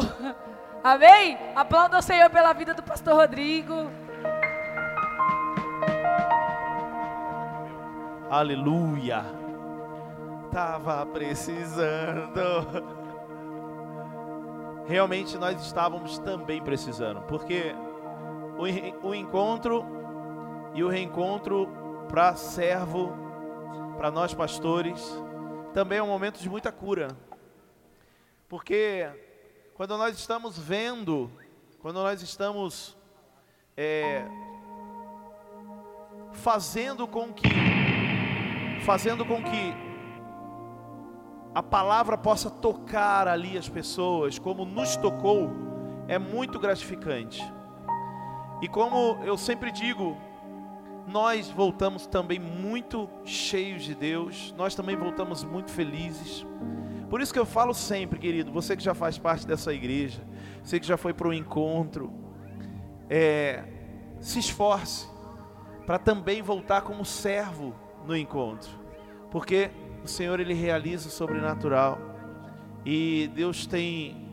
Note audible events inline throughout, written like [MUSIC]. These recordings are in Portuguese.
[LAUGHS] Amém? Aplauda o Senhor pela vida do pastor Rodrigo. Aleluia. Tava precisando. [LAUGHS] Realmente nós estávamos também precisando, porque o, o encontro e o reencontro para servo, para nós pastores, também é um momento de muita cura. Porque quando nós estamos vendo, quando nós estamos é, fazendo com que, fazendo com que a palavra possa tocar ali as pessoas, como nos tocou, é muito gratificante. E como eu sempre digo, nós voltamos também muito cheios de Deus, nós também voltamos muito felizes. Por isso que eu falo sempre, querido, você que já faz parte dessa igreja, você que já foi para o encontro, é, se esforce para também voltar como servo no encontro, porque o Senhor ele realiza o sobrenatural e Deus tem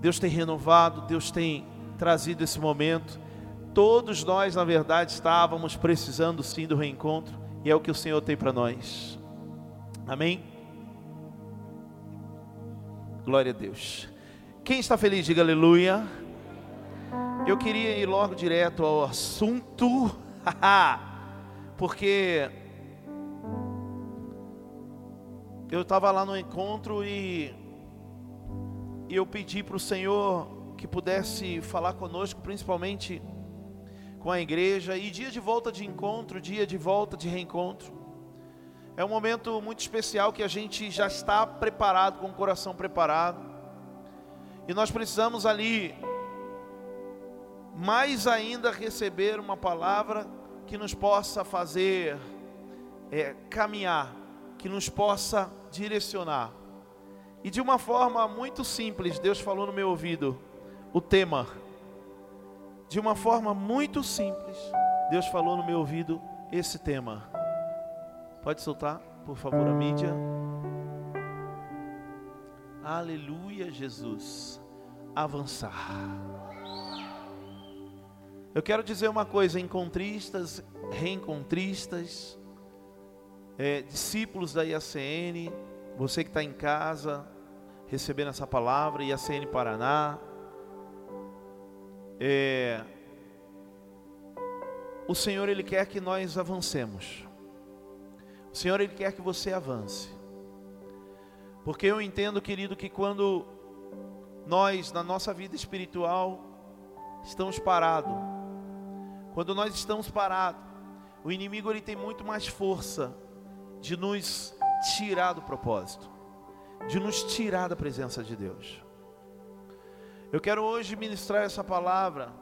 Deus tem renovado, Deus tem trazido esse momento. Todos nós, na verdade, estávamos precisando sim do reencontro e é o que o Senhor tem para nós. Amém. Glória a Deus. Quem está feliz, diga aleluia. Eu queria ir logo direto ao assunto, [LAUGHS] porque eu estava lá no encontro e, eu pedi para o Senhor que pudesse falar conosco, principalmente com a igreja. E dia de volta de encontro, dia de volta de reencontro. É um momento muito especial que a gente já está preparado, com o coração preparado. E nós precisamos ali, mais ainda, receber uma palavra que nos possa fazer é, caminhar, que nos possa direcionar. E de uma forma muito simples, Deus falou no meu ouvido o tema. De uma forma muito simples, Deus falou no meu ouvido esse tema. Pode soltar, por favor, a mídia. Aleluia, Jesus. Avançar. Eu quero dizer uma coisa, encontristas, reencontristas, é, discípulos da IACN, você que está em casa, recebendo essa palavra, IACN Paraná. É, o Senhor, Ele quer que nós avancemos. O Senhor, Ele quer que você avance. Porque eu entendo, querido, que quando nós, na nossa vida espiritual, estamos parados, quando nós estamos parados, o inimigo ele tem muito mais força de nos tirar do propósito, de nos tirar da presença de Deus. Eu quero hoje ministrar essa palavra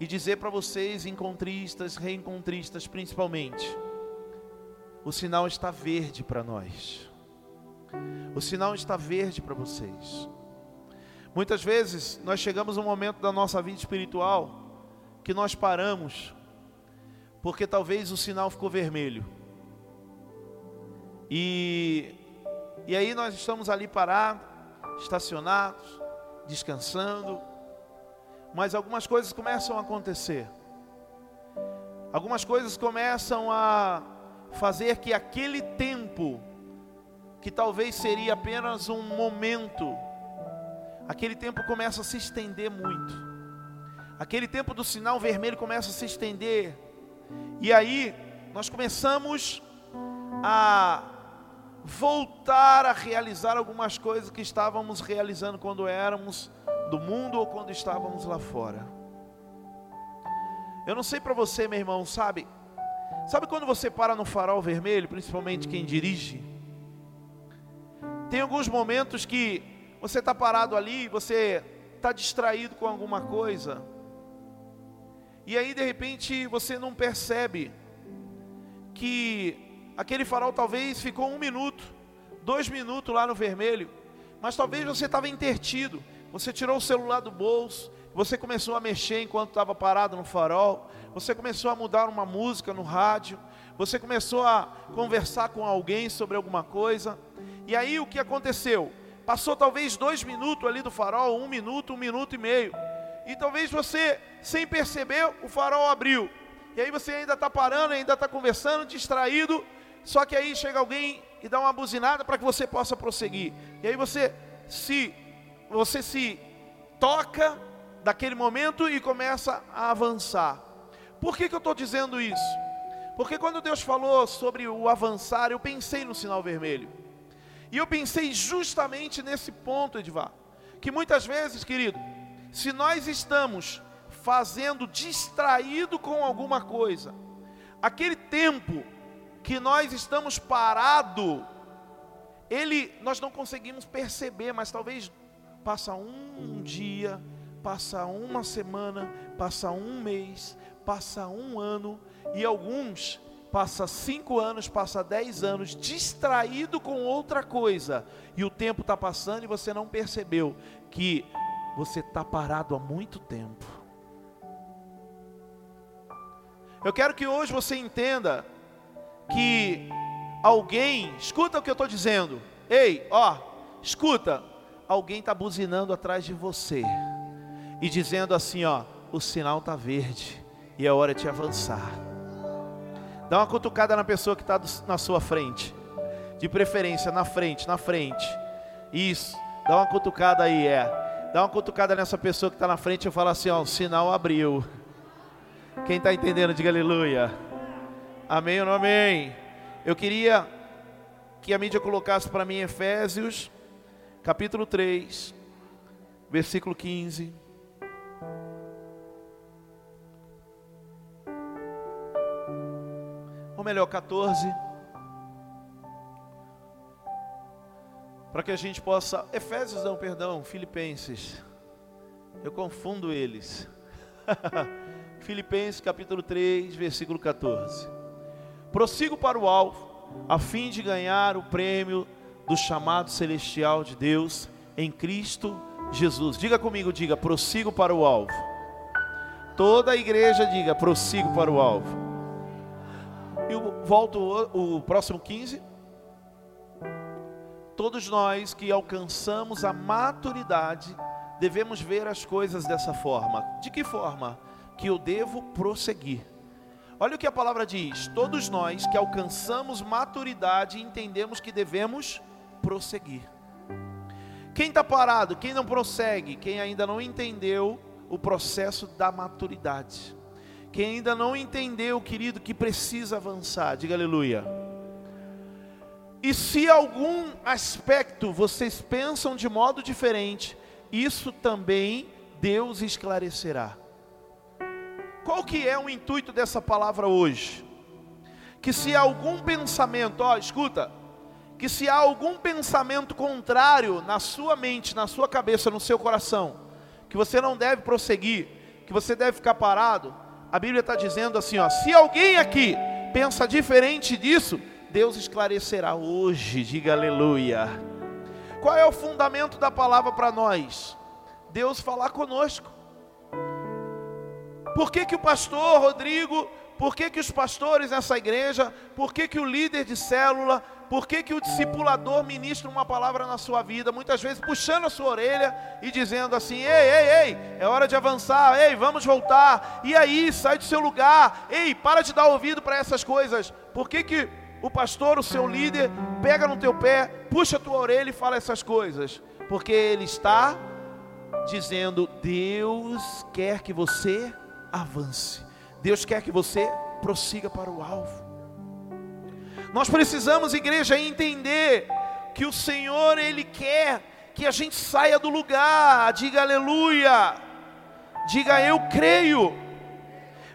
e dizer para vocês, encontristas, reencontristas principalmente, o sinal está verde para nós. O sinal está verde para vocês. Muitas vezes nós chegamos a um momento da nossa vida espiritual que nós paramos, porque talvez o sinal ficou vermelho. E, e aí nós estamos ali parados, estacionados, descansando, mas algumas coisas começam a acontecer. Algumas coisas começam a fazer que aquele tempo, que talvez seria apenas um momento, aquele tempo começa a se estender muito. Aquele tempo do sinal vermelho começa a se estender. E aí nós começamos a voltar a realizar algumas coisas que estávamos realizando quando éramos do mundo ou quando estávamos lá fora. Eu não sei para você, meu irmão, sabe? Sabe quando você para no farol vermelho, principalmente quem dirige? Tem alguns momentos que você está parado ali, você está distraído com alguma coisa, e aí de repente você não percebe que aquele farol talvez ficou um minuto, dois minutos lá no vermelho, mas talvez você estava intertido, você tirou o celular do bolso, você começou a mexer enquanto estava parado no farol, você começou a mudar uma música no rádio, você começou a conversar com alguém sobre alguma coisa, e aí o que aconteceu? Passou talvez dois minutos ali do farol, um minuto, um minuto e meio. E talvez você, sem perceber, o farol abriu. E aí você ainda está parando, ainda está conversando, distraído. Só que aí chega alguém e dá uma buzinada para que você possa prosseguir. E aí você se você se toca daquele momento e começa a avançar. Por que, que eu estou dizendo isso? Porque quando Deus falou sobre o avançar, eu pensei no sinal vermelho. E eu pensei justamente nesse ponto, Edvar. Que muitas vezes, querido, se nós estamos fazendo distraído com alguma coisa, aquele tempo que nós estamos parado, ele nós não conseguimos perceber, mas talvez passa um dia, passa uma semana, passa um mês, passa um ano e alguns passa cinco anos, passa dez anos distraído com outra coisa. E o tempo está passando e você não percebeu que você está parado há muito tempo. Eu quero que hoje você entenda que alguém, escuta o que eu estou dizendo, ei, ó, escuta, alguém está buzinando atrás de você e dizendo assim, ó, o sinal está verde e é hora de avançar. Dá uma cutucada na pessoa que está na sua frente. De preferência, na frente, na frente. Isso. Dá uma cutucada aí, é. Dá uma cutucada nessa pessoa que está na frente e fala assim: ó, o sinal abriu. Quem está entendendo, diga aleluia. Amém ou não amém? Eu queria que a mídia colocasse para mim Efésios, capítulo 3, versículo 15. Melhor, 14. Para que a gente possa. Efésios não, perdão, Filipenses. Eu confundo eles. [LAUGHS] Filipenses capítulo 3, versículo 14. Prossigo para o alvo, a fim de ganhar o prêmio do chamado celestial de Deus em Cristo Jesus. Diga comigo, diga, prossigo para o alvo. Toda a igreja diga, prossigo para o alvo. E eu volto o, o próximo 15. Todos nós que alcançamos a maturidade devemos ver as coisas dessa forma. De que forma? Que eu devo prosseguir. Olha o que a palavra diz: todos nós que alcançamos maturidade entendemos que devemos prosseguir. Quem está parado, quem não prossegue, quem ainda não entendeu o processo da maturidade. Quem ainda não entendeu, querido, que precisa avançar, diga aleluia. E se algum aspecto vocês pensam de modo diferente, isso também Deus esclarecerá. Qual que é o intuito dessa palavra hoje? Que se algum pensamento, ó, escuta, que se há algum pensamento contrário na sua mente, na sua cabeça, no seu coração, que você não deve prosseguir, que você deve ficar parado, a Bíblia está dizendo assim: ó, se alguém aqui pensa diferente disso, Deus esclarecerá hoje, diga aleluia. Qual é o fundamento da palavra para nós? Deus falar conosco. Por que, que o pastor Rodrigo, por que, que os pastores nessa igreja, por que, que o líder de célula, por que, que o discipulador ministra uma palavra na sua vida, muitas vezes puxando a sua orelha e dizendo assim: ei, ei, ei, é hora de avançar, ei, vamos voltar, e aí, sai do seu lugar, ei, para de dar ouvido para essas coisas. Por que, que o pastor, o seu líder, pega no teu pé, puxa a tua orelha e fala essas coisas? Porque ele está dizendo: Deus quer que você avance, Deus quer que você prossiga para o alvo. Nós precisamos, igreja, entender que o Senhor, Ele quer que a gente saia do lugar, diga aleluia, diga eu creio.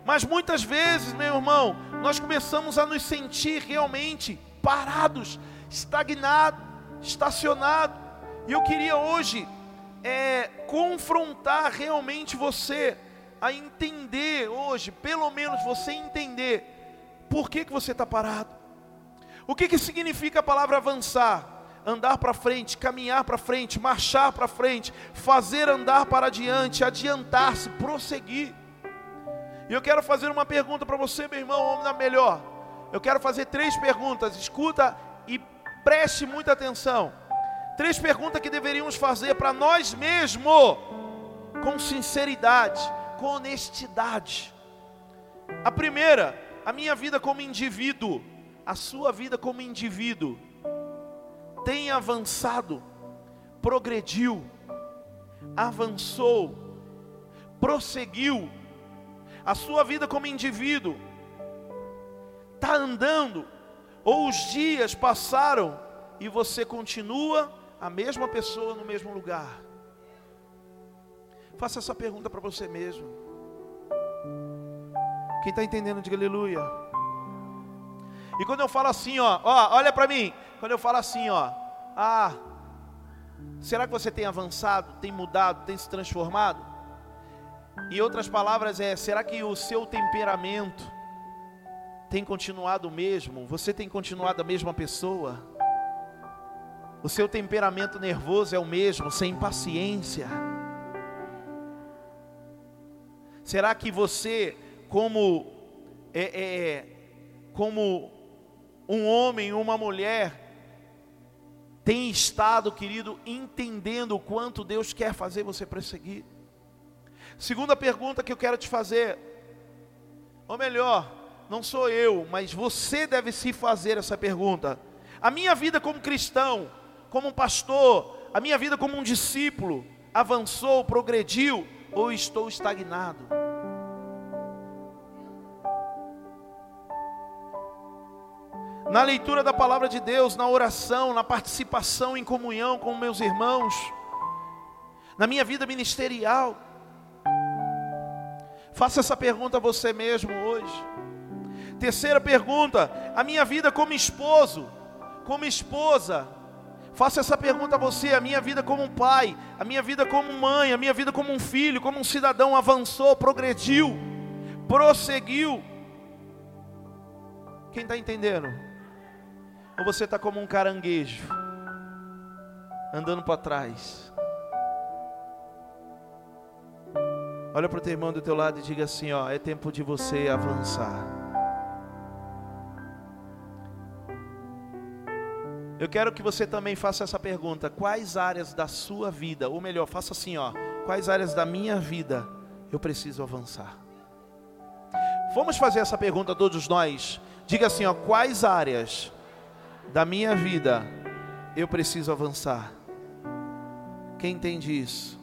Mas muitas vezes, meu irmão, nós começamos a nos sentir realmente parados, estagnados, estacionados. E eu queria hoje é, confrontar realmente você a entender hoje, pelo menos você entender, por que, que você está parado. O que, que significa a palavra avançar? Andar para frente, caminhar para frente, marchar para frente, fazer andar para adiante, adiantar-se, prosseguir. E eu quero fazer uma pergunta para você, meu irmão, homem da melhor. Eu quero fazer três perguntas, escuta e preste muita atenção. Três perguntas que deveríamos fazer para nós mesmos, com sinceridade, com honestidade. A primeira, a minha vida como indivíduo, a sua vida como indivíduo, tem avançado, progrediu, avançou, prosseguiu, a sua vida como indivíduo está andando, ou os dias passaram e você continua a mesma pessoa no mesmo lugar? Faça essa pergunta para você mesmo. Quem está entendendo, diga aleluia. E quando eu falo assim, ó, ó olha para mim. Quando eu falo assim, ó, ah, será que você tem avançado, tem mudado, tem se transformado? Em outras palavras, é: será que o seu temperamento tem continuado o mesmo? Você tem continuado a mesma pessoa? O seu temperamento nervoso é o mesmo, sem paciência? Será que você, como é, é, como um homem, uma mulher, tem estado, querido, entendendo o quanto Deus quer fazer você prosseguir? Segunda pergunta que eu quero te fazer, ou melhor, não sou eu, mas você deve se fazer essa pergunta. A minha vida como cristão, como um pastor, a minha vida como um discípulo, avançou, progrediu ou estou estagnado? Na leitura da palavra de Deus, na oração, na participação em comunhão com meus irmãos, na minha vida ministerial, Faça essa pergunta a você mesmo hoje. Terceira pergunta: a minha vida como esposo, como esposa. Faça essa pergunta a você: a minha vida como um pai, a minha vida como mãe, a minha vida como um filho, como um cidadão avançou, progrediu, prosseguiu. Quem está entendendo? Ou você está como um caranguejo, andando para trás? Olha para o teu irmão do teu lado e diga assim: ó, é tempo de você avançar. Eu quero que você também faça essa pergunta: quais áreas da sua vida, ou melhor, faça assim, ó, quais áreas da minha vida eu preciso avançar? Vamos fazer essa pergunta todos nós. Diga assim, ó, quais áreas da minha vida eu preciso avançar? Quem entende isso?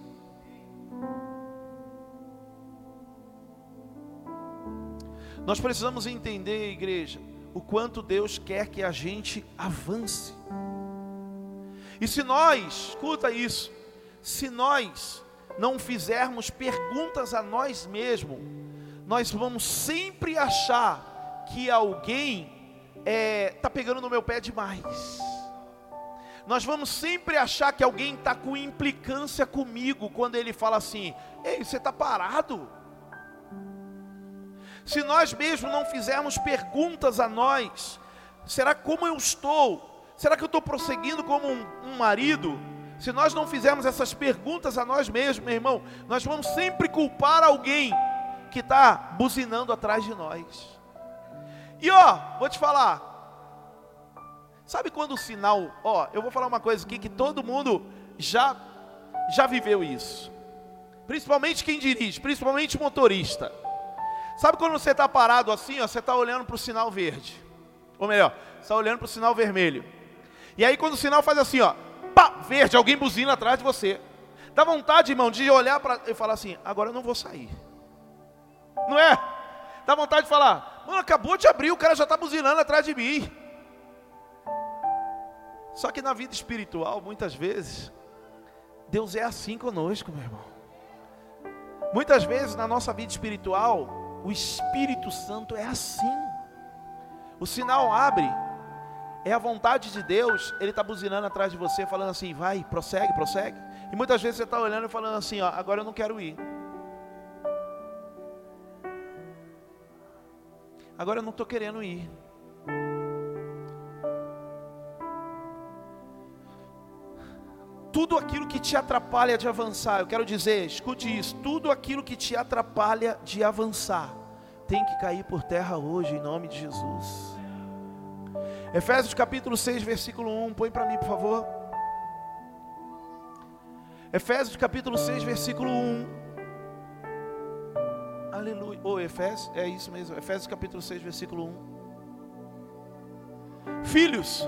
Nós precisamos entender, igreja, o quanto Deus quer que a gente avance. E se nós, escuta isso, se nós não fizermos perguntas a nós mesmos, nós vamos sempre achar que alguém está é, pegando no meu pé demais. Nós vamos sempre achar que alguém está com implicância comigo quando ele fala assim: Ei, você está parado? Se nós mesmos não fizermos perguntas a nós, será como eu estou? Será que eu estou prosseguindo como um, um marido? Se nós não fizermos essas perguntas a nós mesmos, meu irmão, nós vamos sempre culpar alguém que está buzinando atrás de nós. E ó, vou te falar, sabe quando o sinal, ó, eu vou falar uma coisa aqui que todo mundo já já viveu isso. Principalmente quem dirige, principalmente motorista. Sabe quando você está parado assim, ó, você está olhando para o sinal verde. Ou melhor, você está olhando para o sinal vermelho. E aí quando o sinal faz assim, ó, pá, verde, alguém buzina atrás de você. Dá vontade, irmão, de olhar para e falar assim, agora eu não vou sair. Não é? Dá vontade de falar, mano, acabou de abrir, o cara já está buzinando atrás de mim. Só que na vida espiritual, muitas vezes, Deus é assim conosco, meu irmão. Muitas vezes na nossa vida espiritual, o Espírito Santo é assim. O sinal abre, é a vontade de Deus, Ele está buzinando atrás de você, falando assim: vai, prossegue, prossegue. E muitas vezes você está olhando e falando assim: ó, agora eu não quero ir. Agora eu não estou querendo ir. Tudo aquilo que te atrapalha de avançar, eu quero dizer, escute isso: tudo aquilo que te atrapalha de avançar, tem que cair por terra hoje, em nome de Jesus. Efésios capítulo 6, versículo 1, põe para mim, por favor. Efésios capítulo 6, versículo 1. Aleluia. Ou oh, Efésios, é isso mesmo. Efésios capítulo 6, versículo 1. Filhos,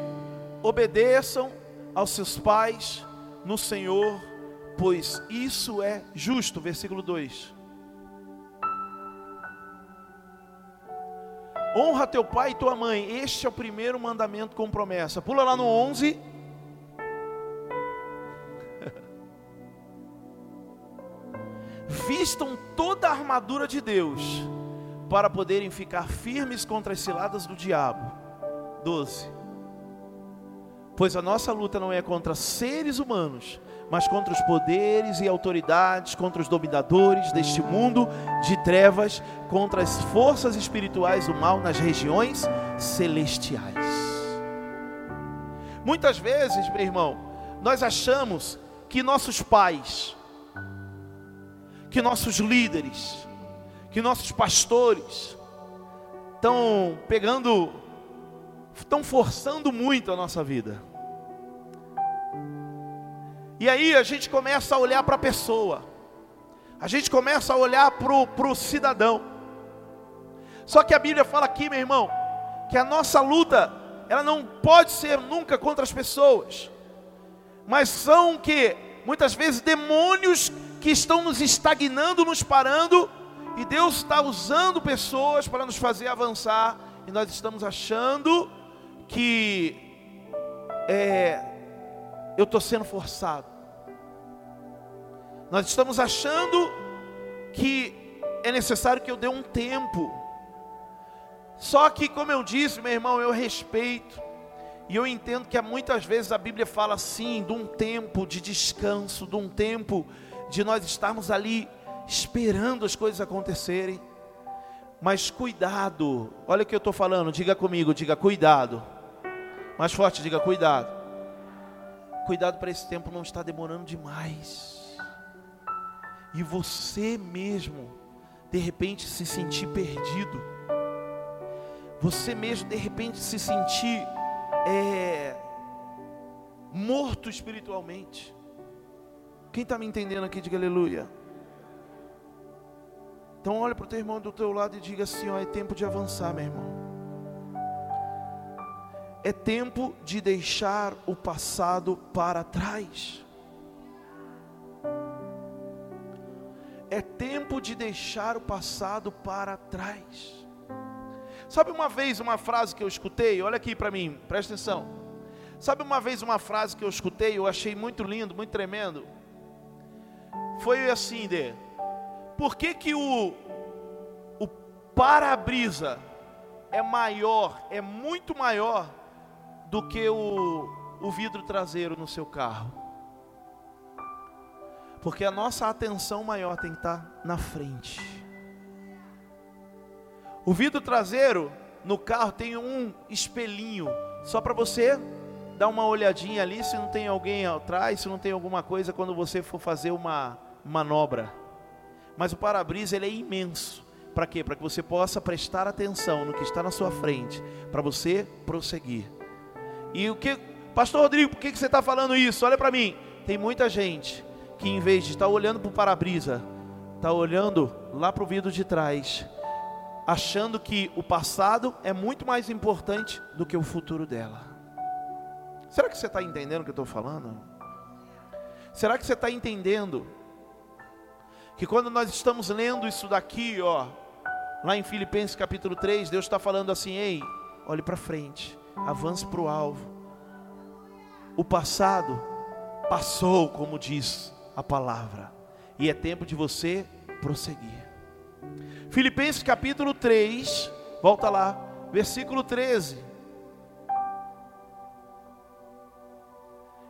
obedeçam aos seus pais no Senhor, pois isso é justo. Versículo 2. Honra teu pai e tua mãe. Este é o primeiro mandamento com promessa. Pula lá no 11. Vistam toda a armadura de Deus para poderem ficar firmes contra as ciladas do diabo. 12. Pois a nossa luta não é contra seres humanos, mas contra os poderes e autoridades, contra os dominadores deste mundo de trevas, contra as forças espirituais do mal nas regiões celestiais. Muitas vezes, meu irmão, nós achamos que nossos pais, que nossos líderes, que nossos pastores estão pegando, estão forçando muito a nossa vida. E aí a gente começa a olhar para a pessoa, a gente começa a olhar para o cidadão. Só que a Bíblia fala aqui, meu irmão, que a nossa luta, ela não pode ser nunca contra as pessoas, mas são que muitas vezes demônios que estão nos estagnando, nos parando, e Deus está usando pessoas para nos fazer avançar, e nós estamos achando que é, eu estou sendo forçado. Nós estamos achando que é necessário que eu dê um tempo. Só que, como eu disse, meu irmão, eu respeito. E eu entendo que muitas vezes a Bíblia fala assim, de um tempo de descanso, de um tempo de nós estarmos ali esperando as coisas acontecerem. Mas cuidado, olha o que eu estou falando, diga comigo, diga cuidado. Mais forte, diga cuidado. Cuidado para esse tempo não estar demorando demais. E você mesmo, de repente, se sentir perdido. Você mesmo, de repente, se sentir é, morto espiritualmente. Quem está me entendendo aqui, diga aleluia. Então olha para o teu irmão do teu lado e diga assim, ó, é tempo de avançar, meu irmão. É tempo de deixar o passado para trás. É tempo de deixar o passado para trás. Sabe uma vez uma frase que eu escutei? Olha aqui para mim, presta atenção. Sabe uma vez uma frase que eu escutei, eu achei muito lindo, muito tremendo foi assim de por que, que o, o para-brisa é maior, é muito maior do que o, o vidro traseiro no seu carro? Porque a nossa atenção maior tem que estar na frente. O vidro traseiro no carro tem um espelhinho, só para você dar uma olhadinha ali se não tem alguém atrás, se não tem alguma coisa quando você for fazer uma manobra. Mas o para-brisa ele é imenso. Para quê? Para que você possa prestar atenção no que está na sua frente, para você prosseguir. E o que, Pastor Rodrigo, por que, você está falando isso? Olha para mim. Tem muita gente que em vez de estar olhando para o para-brisa, está olhando lá para o vidro de trás, achando que o passado é muito mais importante do que o futuro dela. Será que você está entendendo o que eu estou falando? Será que você está entendendo que quando nós estamos lendo isso daqui, ó, lá em Filipenses capítulo 3, Deus está falando assim: ei, olhe para frente, avance para o alvo. O passado passou, como diz a palavra, e é tempo de você prosseguir. Filipenses capítulo 3, volta lá, versículo 13.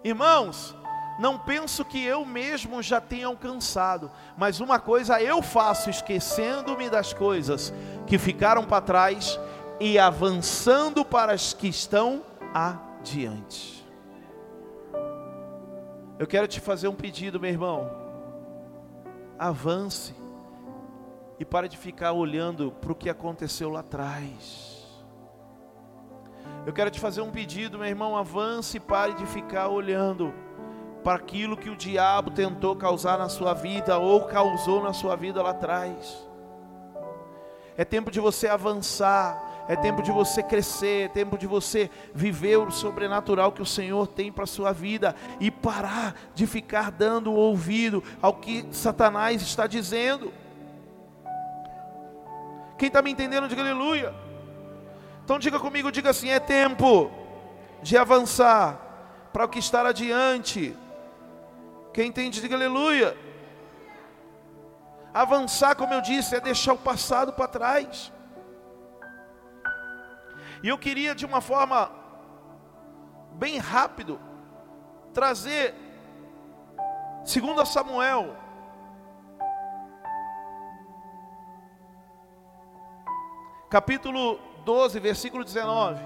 Irmãos, não penso que eu mesmo já tenha alcançado, mas uma coisa eu faço, esquecendo-me das coisas que ficaram para trás e avançando para as que estão adiante. Eu quero te fazer um pedido, meu irmão. Avance e pare de ficar olhando para o que aconteceu lá atrás. Eu quero te fazer um pedido, meu irmão. Avance e pare de ficar olhando para aquilo que o diabo tentou causar na sua vida ou causou na sua vida lá atrás. É tempo de você avançar, é tempo de você crescer, é tempo de você viver o sobrenatural que o Senhor tem para a sua vida e parar de ficar dando ouvido ao que Satanás está dizendo. Quem está me entendendo, diga aleluia. Então diga comigo, diga assim: é tempo de avançar para o que está adiante. Quem entende, diga aleluia. Avançar, como eu disse, é deixar o passado para trás. E eu queria, de uma forma bem rápido, trazer, segundo Samuel, capítulo 12, versículo 19.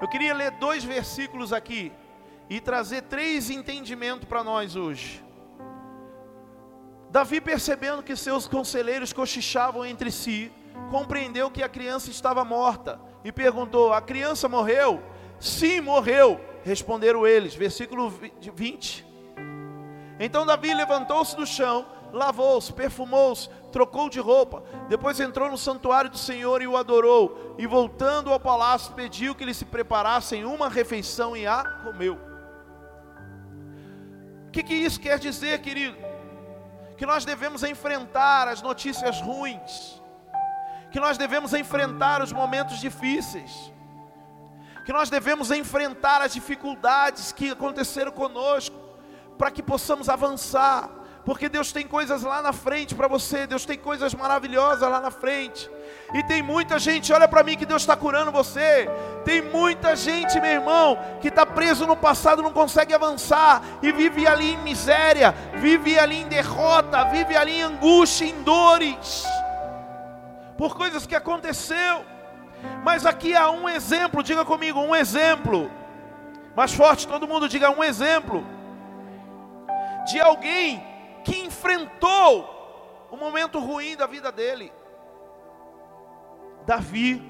Eu queria ler dois versículos aqui e trazer três entendimentos para nós hoje. Davi, percebendo que seus conselheiros cochichavam entre si, compreendeu que a criança estava morta e perguntou: A criança morreu? Sim, morreu, responderam eles. Versículo 20. Então Davi levantou-se do chão, lavou-se, perfumou-se, trocou de roupa, depois entrou no santuário do Senhor e o adorou, e voltando ao palácio, pediu que lhe se preparassem uma refeição e a comeu. Que, que isso quer dizer, querido? que nós devemos enfrentar as notícias ruins, que nós devemos enfrentar os momentos difíceis, que nós devemos enfrentar as dificuldades que aconteceram conosco, para que possamos avançar, porque Deus tem coisas lá na frente para você, Deus tem coisas maravilhosas lá na frente. E tem muita gente, olha para mim que Deus está curando você. Tem muita gente, meu irmão, que está preso no passado, não consegue avançar e vive ali em miséria, vive ali em derrota, vive ali em angústia, em dores, por coisas que aconteceu. Mas aqui há um exemplo, diga comigo, um exemplo. Mais forte, todo mundo diga um exemplo de alguém que enfrentou o momento ruim da vida dele. Davi.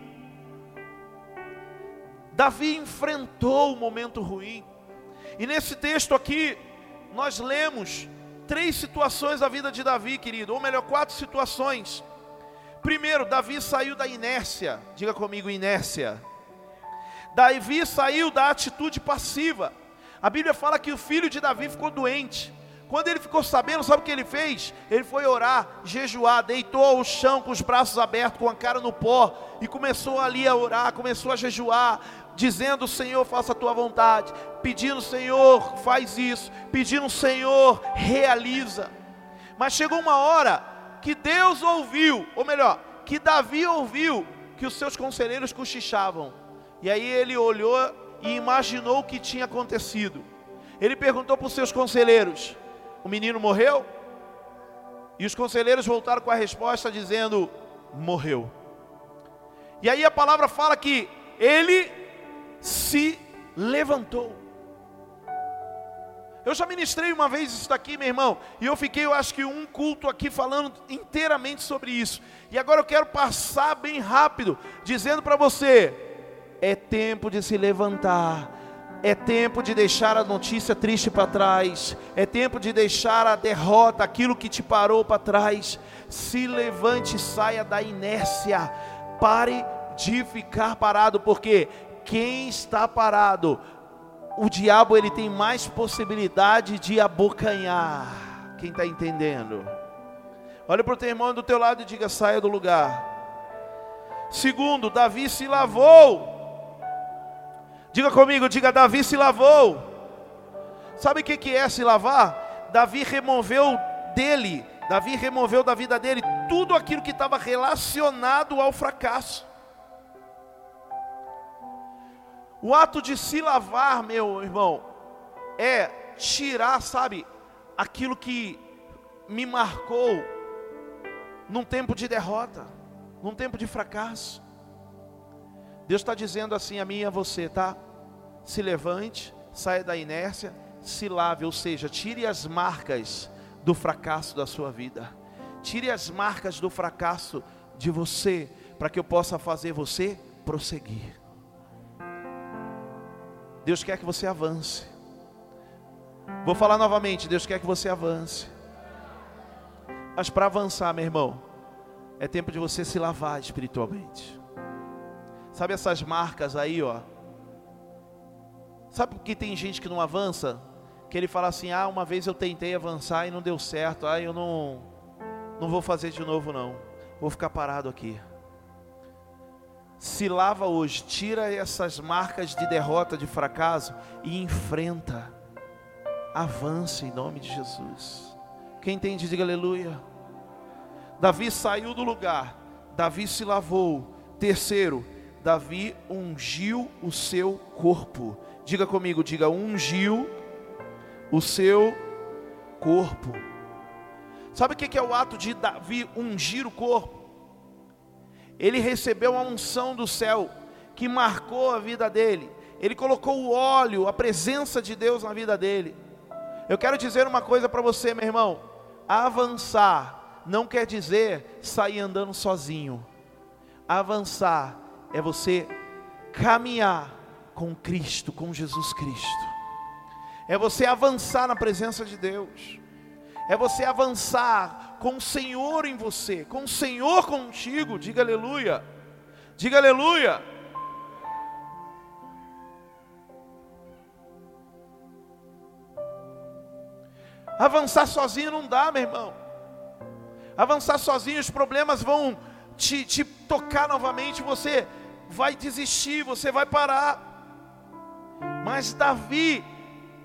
Davi enfrentou o momento ruim. E nesse texto aqui, nós lemos três situações da vida de Davi, querido, ou melhor, quatro situações. Primeiro, Davi saiu da inércia, diga comigo, inércia. Davi saiu da atitude passiva. A Bíblia fala que o filho de Davi ficou doente. Quando ele ficou sabendo, sabe o que ele fez? Ele foi orar, jejuar, deitou ao chão com os braços abertos, com a cara no pó, e começou ali a orar, começou a jejuar, dizendo: Senhor, faça a tua vontade, pedindo: Senhor, faz isso, pedindo: Senhor, realiza. Mas chegou uma hora que Deus ouviu, ou melhor, que Davi ouviu que os seus conselheiros cochichavam, e aí ele olhou e imaginou o que tinha acontecido. Ele perguntou para os seus conselheiros: o menino morreu? E os conselheiros voltaram com a resposta dizendo: morreu. E aí a palavra fala que ele se levantou. Eu já ministrei uma vez isso daqui, meu irmão, e eu fiquei, eu acho que um culto aqui falando inteiramente sobre isso. E agora eu quero passar bem rápido, dizendo para você: é tempo de se levantar é tempo de deixar a notícia triste para trás. É tempo de deixar a derrota, aquilo que te parou para trás. Se levante, saia da inércia. Pare de ficar parado, porque quem está parado, o diabo ele tem mais possibilidade de abocanhar. Quem está entendendo? Olha para o teu irmão do teu lado e diga: saia do lugar. Segundo, Davi se lavou Diga comigo, diga: Davi se lavou. Sabe o que é se lavar? Davi removeu dele, Davi removeu da vida dele tudo aquilo que estava relacionado ao fracasso. O ato de se lavar, meu irmão, é tirar, sabe, aquilo que me marcou num tempo de derrota, num tempo de fracasso. Deus está dizendo assim a mim e a você, tá? Se levante, saia da inércia, se lave, ou seja, tire as marcas do fracasso da sua vida. Tire as marcas do fracasso de você, para que eu possa fazer você prosseguir. Deus quer que você avance. Vou falar novamente, Deus quer que você avance. Mas para avançar, meu irmão, é tempo de você se lavar espiritualmente. Sabe essas marcas aí, ó? Sabe que tem gente que não avança? Que ele fala assim: "Ah, uma vez eu tentei avançar e não deu certo. Ah, eu não não vou fazer de novo não. Vou ficar parado aqui." Se lava hoje, tira essas marcas de derrota, de fracasso e enfrenta. Avance em nome de Jesus. Quem entende, diga aleluia. Davi saiu do lugar, Davi se lavou. Terceiro, Davi ungiu o seu corpo. Diga comigo, diga ungiu o seu corpo. Sabe o que é o ato de Davi ungir o corpo? Ele recebeu a unção do céu que marcou a vida dele. Ele colocou o óleo, a presença de Deus na vida dele. Eu quero dizer uma coisa para você, meu irmão. Avançar não quer dizer sair andando sozinho. Avançar é você caminhar com Cristo, com Jesus Cristo. É você avançar na presença de Deus. É você avançar com o Senhor em você, com o Senhor contigo. Diga aleluia. Diga aleluia. Avançar sozinho não dá, meu irmão. Avançar sozinho, os problemas vão te, te tocar novamente. Você vai desistir, você vai parar. Mas Davi,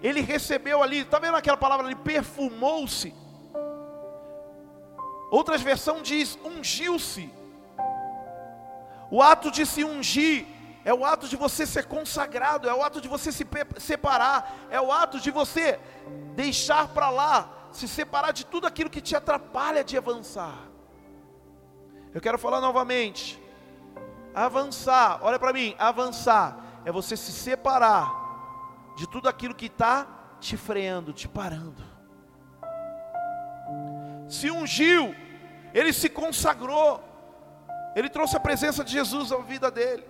ele recebeu ali, está vendo aquela palavra ali? Perfumou-se. Outras versões diz ungiu-se. O ato de se ungir é o ato de você ser consagrado, é o ato de você se separar, é o ato de você deixar para lá, se separar de tudo aquilo que te atrapalha de avançar. Eu quero falar novamente. Avançar, olha para mim, avançar é você se separar de tudo aquilo que está te freando, te parando. Se ungiu, ele se consagrou, ele trouxe a presença de Jesus à vida dele.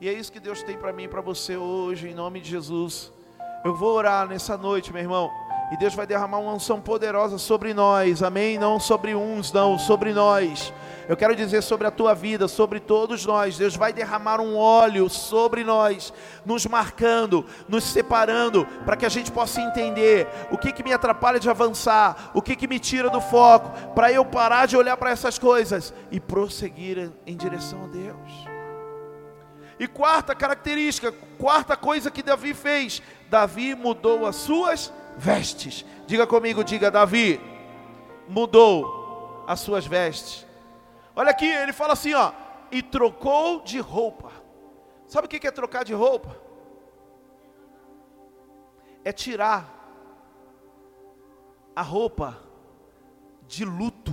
E é isso que Deus tem para mim e para você hoje, em nome de Jesus. Eu vou orar nessa noite, meu irmão. E Deus vai derramar uma unção poderosa sobre nós, amém? Não sobre uns, não, sobre nós. Eu quero dizer sobre a tua vida, sobre todos nós. Deus vai derramar um óleo sobre nós, nos marcando, nos separando, para que a gente possa entender o que, que me atrapalha de avançar, o que, que me tira do foco, para eu parar de olhar para essas coisas e prosseguir em direção a Deus. E quarta característica, quarta coisa que Davi fez: Davi mudou as suas vestes. Diga comigo, diga, Davi mudou as suas vestes. Olha aqui, ele fala assim, ó, e trocou de roupa. Sabe o que é trocar de roupa? É tirar a roupa de luto,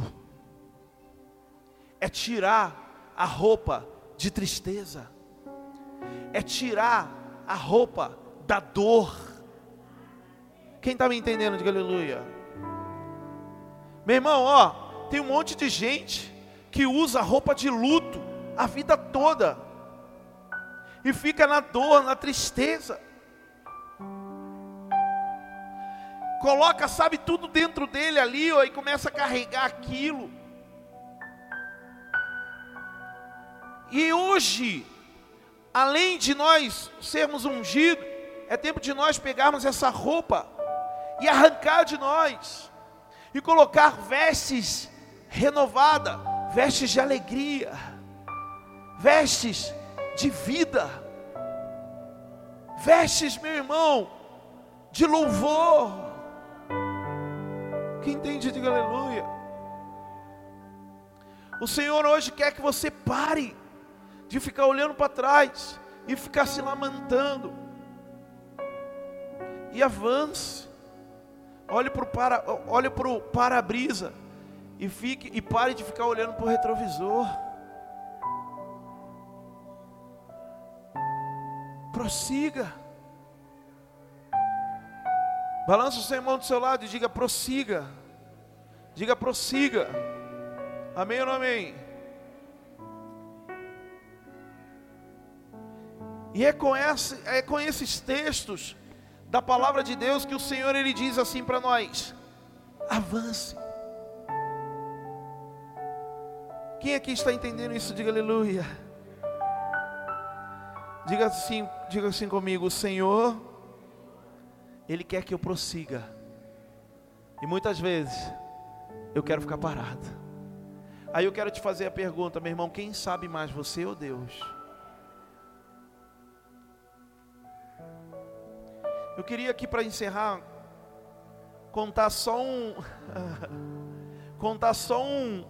é tirar a roupa de tristeza, é tirar a roupa da dor. Quem está me entendendo, diga aleluia. Meu irmão, ó, tem um monte de gente que usa roupa de luto a vida toda e fica na dor, na tristeza. Coloca, sabe, tudo dentro dele ali, ó, e começa a carregar aquilo. E hoje, além de nós sermos ungidos, é tempo de nós pegarmos essa roupa e arrancar de nós e colocar vestes renovadas, vestes de alegria, vestes de vida, vestes, meu irmão, de louvor. Quem entende, diga aleluia. O Senhor hoje quer que você pare de ficar olhando para trás e ficar se lamentando. E avance. Olhe para o para, olhe para para-brisa e fique e pare de ficar olhando para o retrovisor. Prossiga. Balança o seu irmão do seu lado e diga prossiga. Diga prossiga. Amém ou não amém? E é com, essa, é com esses textos da palavra de Deus que o Senhor ele diz assim para nós: avance. Quem aqui está entendendo isso? Diga aleluia. Diga assim, diga assim comigo, o Senhor, Ele quer que eu prossiga. E muitas vezes eu quero ficar parado. Aí eu quero te fazer a pergunta, meu irmão, quem sabe mais, você ou Deus? Eu queria aqui para encerrar contar só um [LAUGHS] contar só um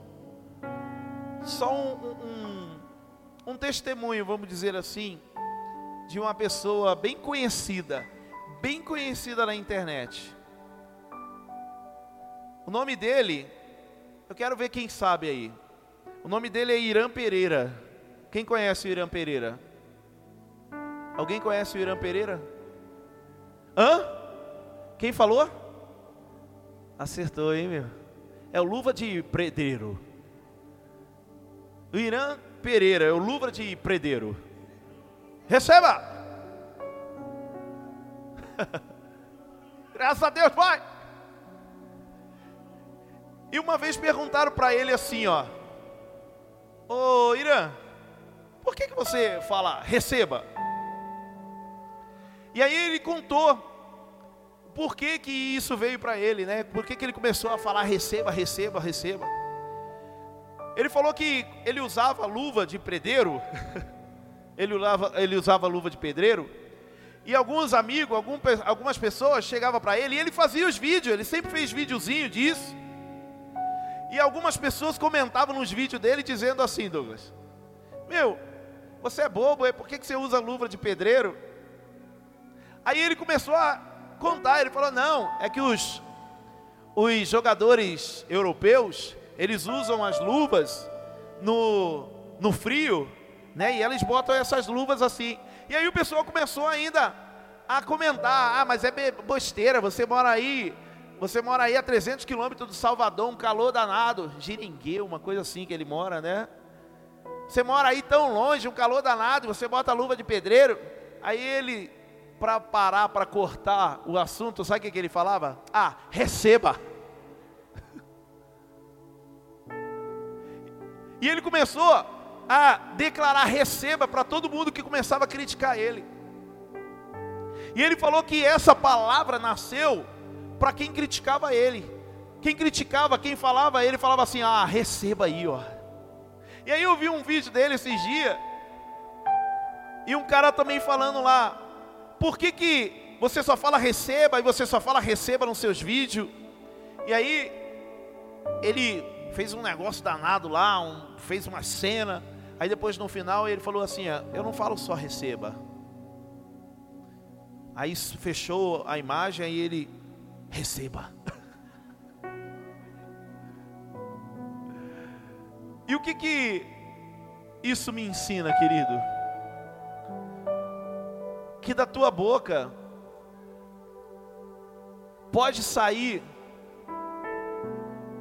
só um, um, um testemunho, vamos dizer assim, de uma pessoa bem conhecida, bem conhecida na internet. O nome dele, eu quero ver quem sabe aí. O nome dele é Irã Pereira. Quem conhece o Irã Pereira? Alguém conhece o Irã Pereira? Hã? Quem falou? Acertou, hein, meu? É o Luva de Predeiro. O Irã Pereira é o Luva de Predeiro. Receba! [LAUGHS] Graças a Deus, Pai! E uma vez perguntaram para ele assim, ó. Ô Irã, por que, que você fala receba? E aí ele contou por que, que isso veio para ele, né? Por que, que ele começou a falar receba, receba, receba. Ele falou que ele usava luva de predeiro, [LAUGHS] ele usava, ele usava luva de pedreiro, e alguns amigos, algum, algumas pessoas chegavam para ele e ele fazia os vídeos, ele sempre fez videozinho disso. E algumas pessoas comentavam nos vídeos dele dizendo assim, Douglas: Meu, você é bobo, é por que, que você usa luva de pedreiro? Aí ele começou a contar, ele falou: Não, é que os, os jogadores europeus, eles usam as luvas no, no frio, né? E eles botam essas luvas assim. E aí o pessoal começou ainda a comentar: Ah, mas é besteira, você mora aí você mora aí a 300 quilômetros do Salvador, um calor danado. Giringueu, uma coisa assim que ele mora, né? Você mora aí tão longe, um calor danado, você bota a luva de pedreiro. Aí ele, para parar, para cortar o assunto, sabe o que, ele falava? Ah, receba. [LAUGHS] E ele começou a declarar receba para todo mundo que começava a criticar ele. E ele falou que essa palavra nasceu para quem criticava ele. Quem criticava, quem falava, ele falava assim: "Ah, receba aí, ó". E aí eu vi um vídeo dele esses dias, e um cara também falando lá: "Por que que você só fala receba e você só fala receba nos seus vídeos?" E aí ele fez um negócio danado lá, um, fez uma cena. Aí depois no final ele falou assim: Eu não falo só receba. Aí fechou a imagem e ele receba. [LAUGHS] E o que que isso me ensina, querido? Que da tua boca pode sair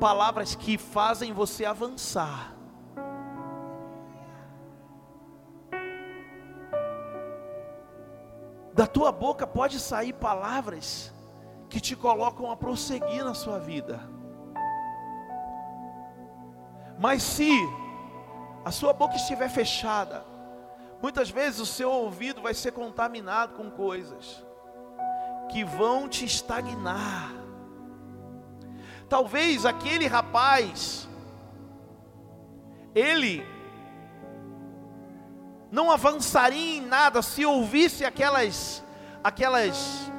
palavras que fazem você avançar. Da tua boca pode sair palavras que te colocam a prosseguir na sua vida. Mas se a sua boca estiver fechada, muitas vezes o seu ouvido vai ser contaminado com coisas que vão te estagnar. Talvez aquele rapaz, ele não avançaria em nada se ouvisse aquelas aquelas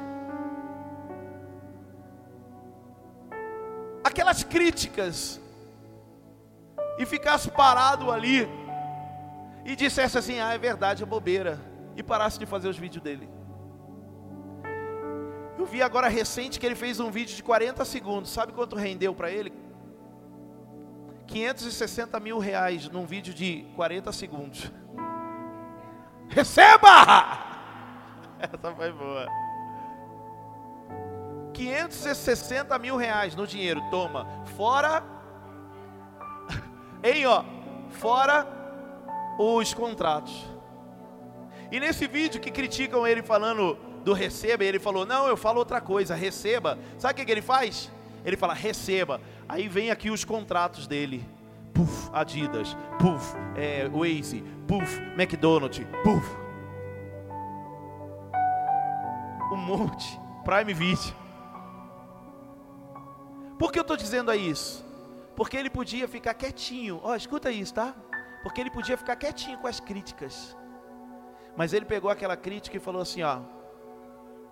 aquelas críticas e ficasse parado ali e dissesse assim: Ah, é verdade, é bobeira, e parasse de fazer os vídeos dele. Eu vi agora recente que ele fez um vídeo de 40 segundos, sabe quanto rendeu para ele? 560 mil reais num vídeo de 40 segundos. Receba! [LAUGHS] Essa foi boa. 560 mil reais no dinheiro, toma. Fora, [LAUGHS] hein, ó, fora os contratos. E nesse vídeo que criticam ele falando do receba ele falou: Não, eu falo outra coisa, receba. Sabe o que, que ele faz? Ele fala: Receba. Aí vem aqui os contratos dele. Puf, Adidas, puf, é, Waze, puf, McDonald's, puf. Um monte, Prime Video. Por que eu estou dizendo isso? Porque ele podia ficar quietinho. Ó, oh, escuta isso, tá? Porque ele podia ficar quietinho com as críticas. Mas ele pegou aquela crítica e falou assim: Ó,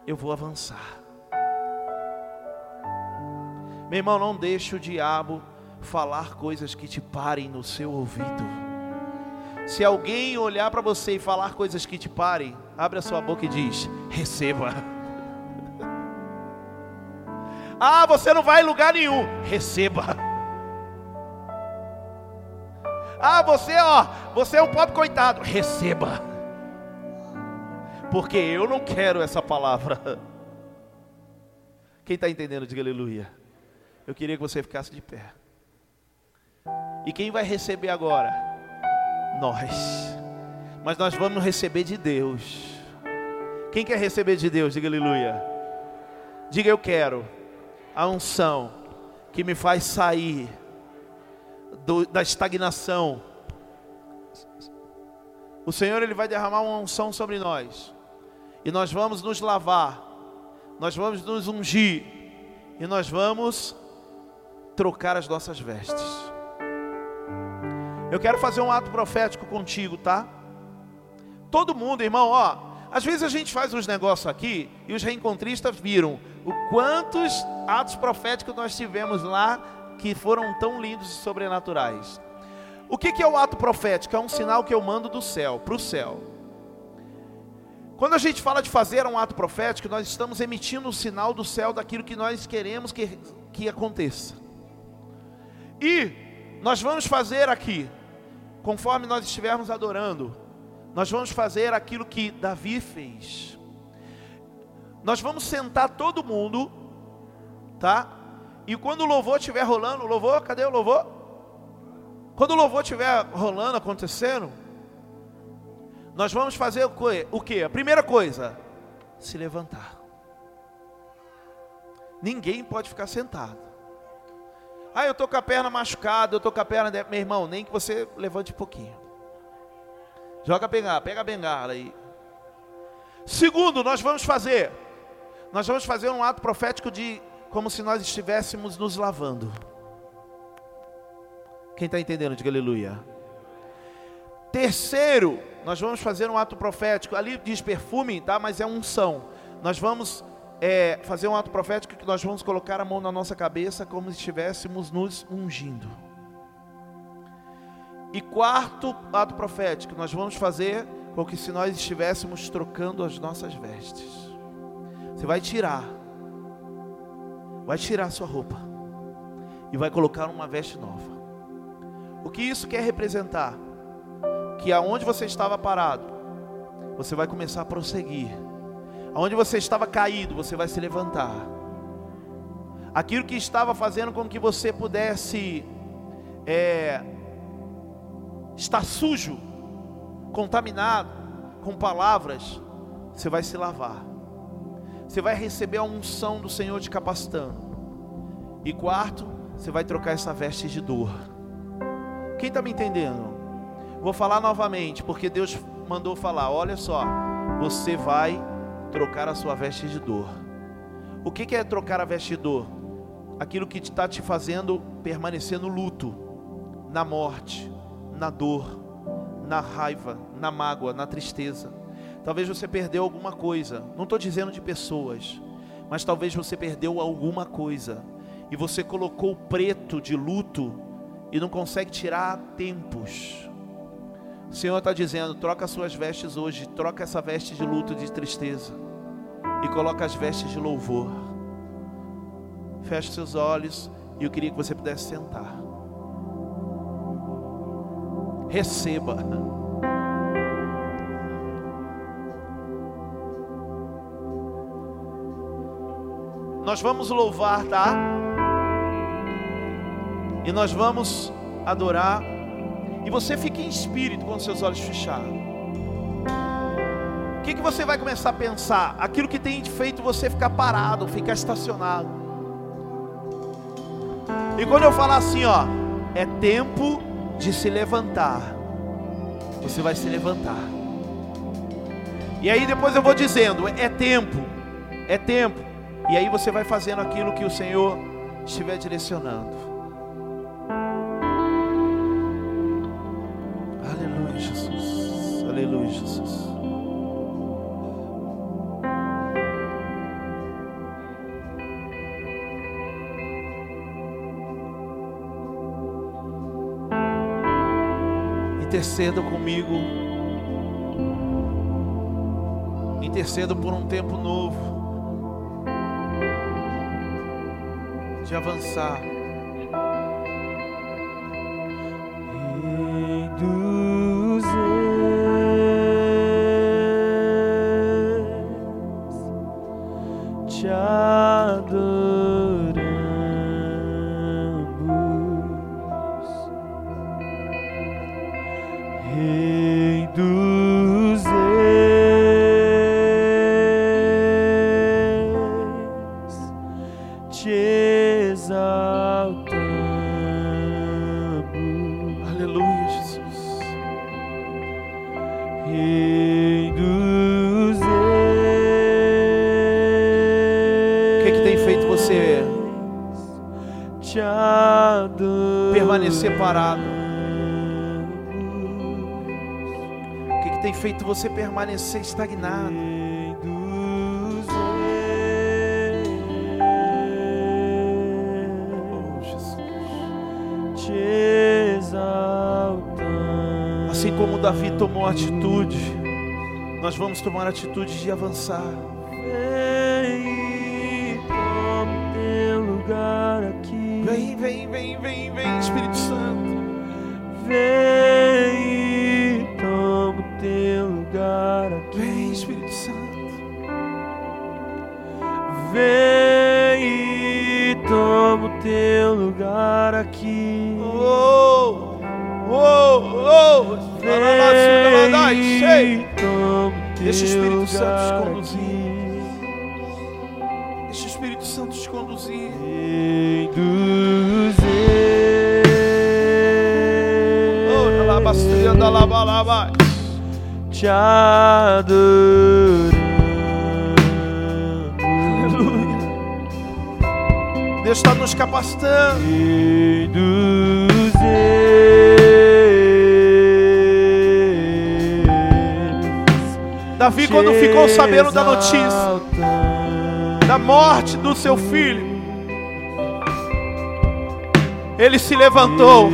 eu vou avançar. Meu irmão, não deixe o diabo falar coisas que te parem no seu ouvido. Se alguém olhar para você e falar coisas que te parem, abre a sua boca e diz: receba. [LAUGHS] ah, você não vai em lugar nenhum, receba. Ah, você, ó, você é um pobre coitado, receba porque eu não quero essa palavra. Quem está entendendo, diga aleluia. Eu queria que você ficasse de pé. E quem vai receber agora? Nós. Mas nós vamos receber de Deus. Quem quer receber de Deus? Diga aleluia. Diga eu quero a unção que me faz sair do, da estagnação. O Senhor ele vai derramar uma unção sobre nós e nós vamos nos lavar, nós vamos nos ungir, e nós vamos trocar as nossas vestes. Eu quero fazer um ato profético contigo, tá? Todo mundo, irmão, ó, às vezes a gente faz uns negócios aqui e os reencontristas viram o quantos atos proféticos nós tivemos lá que foram tão lindos e sobrenaturais. O que, que é o ato profético? É um sinal que eu mando do céu para o céu. Quando a gente fala de fazer um ato profético, nós estamos emitindo o sinal do céu daquilo que nós queremos que, que aconteça. E nós vamos fazer aqui, conforme nós estivermos adorando, nós vamos fazer aquilo que Davi fez. Nós vamos sentar todo mundo, tá? E quando o louvor estiver rolando, louvor, cadê o louvor? Quando o louvor estiver rolando, acontecendo, nós vamos fazer o que? A primeira coisa, se levantar. Ninguém pode ficar sentado. Ah, eu estou com a perna machucada, eu estou com a perna. De... Meu irmão, nem que você levante um pouquinho. Joga a bengala, pega a bengala aí. Segundo, nós vamos fazer. Nós vamos fazer um ato profético de como se nós estivéssemos nos lavando. Quem está entendendo, diga aleluia. Terceiro, nós vamos fazer um ato profético. Ali diz perfume, tá? Mas é unção. Nós vamos é, fazer um ato profético que nós vamos colocar a mão na nossa cabeça como se estivéssemos nos ungindo. E quarto ato profético, nós vamos fazer com que se nós estivéssemos trocando as nossas vestes. Você vai tirar, vai tirar sua roupa e vai colocar uma veste nova. O que isso quer representar? que aonde você estava parado, você vai começar a prosseguir. Aonde você estava caído, você vai se levantar. Aquilo que estava fazendo com que você pudesse é, estar sujo, contaminado com palavras, você vai se lavar. Você vai receber a unção do Senhor te capacitando. E quarto, você vai trocar essa veste de dor. Quem está me entendendo? Vou falar novamente, porque Deus mandou falar: olha só, você vai trocar a sua veste de dor. O que é trocar a veste de dor? Aquilo que está te fazendo permanecer no luto, na morte, na dor, na raiva, na mágoa, na tristeza. Talvez você perdeu alguma coisa. Não estou dizendo de pessoas, mas talvez você perdeu alguma coisa e você colocou o preto de luto e não consegue tirar tempos. O Senhor está dizendo: troca suas vestes hoje, troca essa veste de luto, de tristeza, e coloca as vestes de louvor. Feche seus olhos e eu queria que você pudesse sentar. Receba. Nós vamos louvar, tá? E nós vamos adorar e você fica em espírito com seus olhos fechados. que, que você vai começar a pensar? Aquilo que tem feito você ficar parado, ficar estacionado. E quando eu falar assim, ó, é tempo de se levantar, você vai se levantar. E aí depois eu vou dizendo, é tempo, é tempo. E aí você vai fazendo aquilo que o Senhor estiver direcionando. Aleluia, Jesus. Aleluia, Jesus. Interceda comigo. Interceda por um tempo novo. De avançar. O que, que tem feito você permanecer parado? O que, que tem feito você permanecer estagnado? Oh. Assim como Davi tomou atitude, nós vamos tomar atitude de avançar. Vem, vem, vem, Espírito Santo. Vem e toma o teu lugar aqui. Vem, Espírito Santo. Vem e toma o teu lugar aqui. Oh, oh, oh. Vem e toma Deixa o Espírito Santo te conduzir. Deixa o Espírito Santo te conduzir. Te adoramos. Aleluia. Deus está nos capacitando. Davi, quando ficou sabendo da notícia da morte do seu filho, ele se levantou.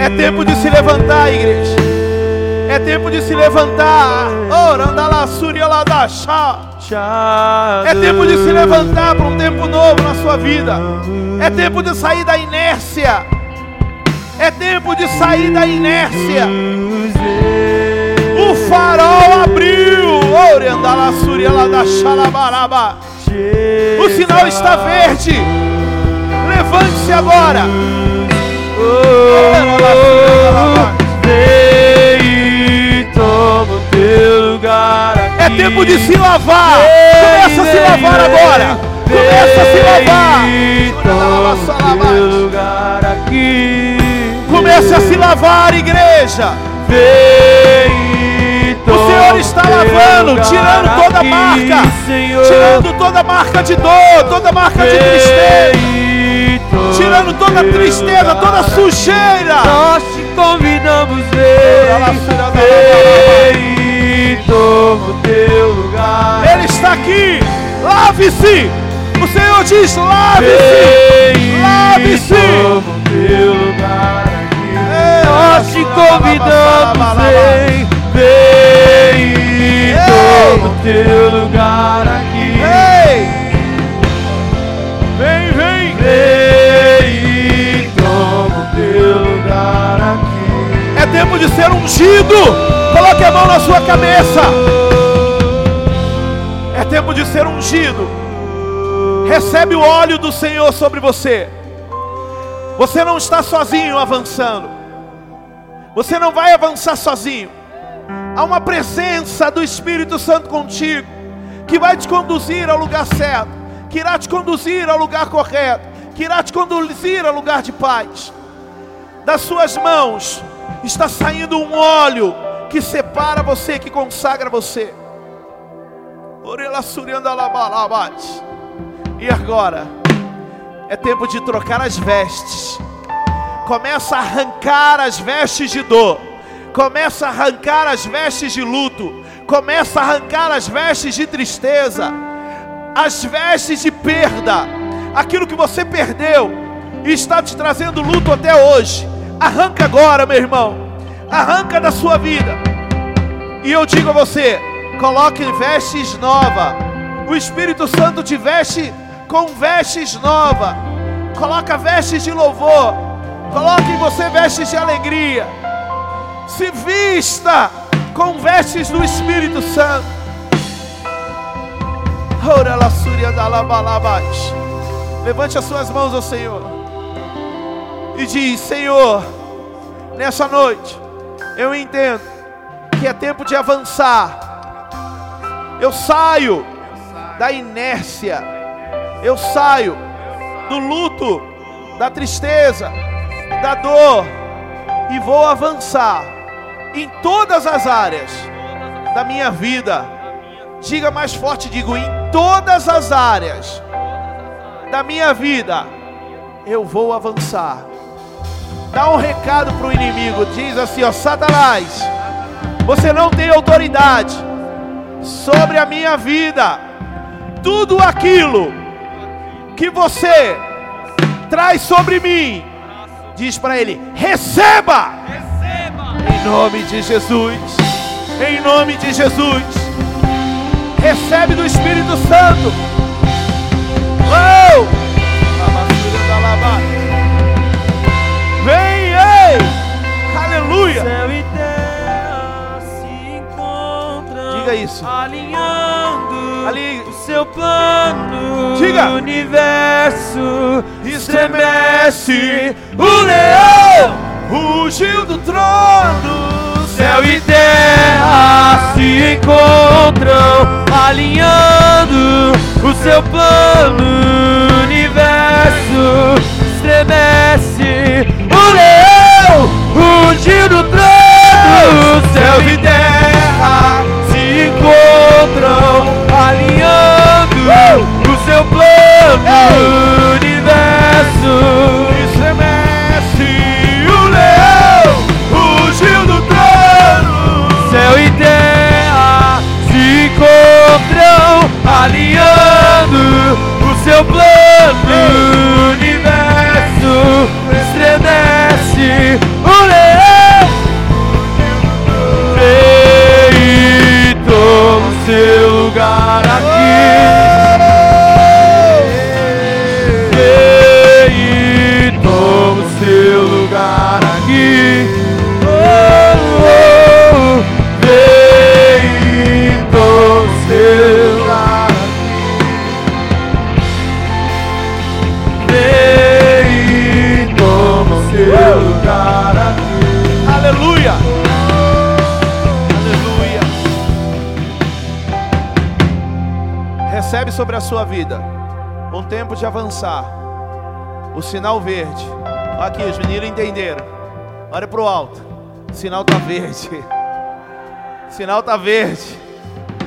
É tempo de se levantar, igreja. É tempo de se levantar. É tempo de se levantar para um tempo novo na sua vida. É tempo de sair da inércia. É tempo de sair da inércia. O farol abriu. O sinal está verde. Levante-se agora. Vem e toma o teu lugar É aqui. tempo de se lavar. Começa a se lavar agora. Começa a se lavar. Vem e toma o teu lugar aqui. Comece a se lavar, igreja. Vem O toma Senhor está lavando, tirando toda aqui, marca, Senhor. tirando toda marca de dor, toda marca de tristeza, e toma tirando toda tristeza, toda sujeira. Nós te convidamos, vem, vem o teu lugar. Ele está aqui. Lave-se. O Senhor diz: lave-se. Lave-se. toma o teu lugar aqui. É, Nós te convidamos, vem, vem e toma o teu lugar aqui. Tempo de ser ungido. Coloque a mão na sua cabeça. É tempo de ser ungido. Recebe o óleo do Senhor sobre você. Você não está sozinho avançando. Você não vai avançar sozinho. Há uma presença do Espírito Santo contigo, que vai te conduzir ao lugar certo, que irá te conduzir ao lugar correto, que irá te conduzir ao lugar de paz. Das suas mãos está saindo um óleo que separa você, que consagra você. E agora é tempo de trocar as vestes. Começa a arrancar as vestes de dor. Começa a arrancar as vestes de luto. Começa a arrancar as vestes de tristeza. As vestes de perda. Aquilo que você perdeu e está te trazendo luto até hoje. Arranca agora, meu irmão. Arranca da sua vida. E eu digo a você: coloque vestes novas. O Espírito Santo te veste com vestes novas. Coloca vestes de louvor. Coloque em você vestes de alegria. Se vista com vestes do Espírito Santo. Levante as suas mãos ao Senhor e diz: Senhor, nessa noite eu entendo que é tempo de avançar. Eu saio da inércia, eu saio do luto, da tristeza, da dor e vou avançar em todas as áreas da minha vida. Diga mais forte, digo, em todas as áreas da minha vida eu vou avançar. Dá um recado para o inimigo, diz assim, ó, Satanás, você não tem autoridade sobre a minha vida. Tudo aquilo que você traz sobre mim, diz para ele: receba, em nome de Jesus, em nome de Jesus, recebe do Espírito Santo. Oh! Aleluia! Céu e terra se encontram. Diga isso. Alinhando Ali. o seu plano. Diga. O universo Estremece o leão, rugiu do trono. Céu e terra se encontram, alinhando o seu plano. O universo estremece, o leão rugiu do trono. Céu e terra se encontram, alinhando o seu plano. O universo Estremece o leão, rugiu do trono. Céu e terra se encontram, alinhando o seu plano. O universo sua vida um tempo de avançar. O sinal verde. Aqui, os meninos entenderam. Olha para o alto. O sinal está verde. O [LAUGHS] sinal está verde.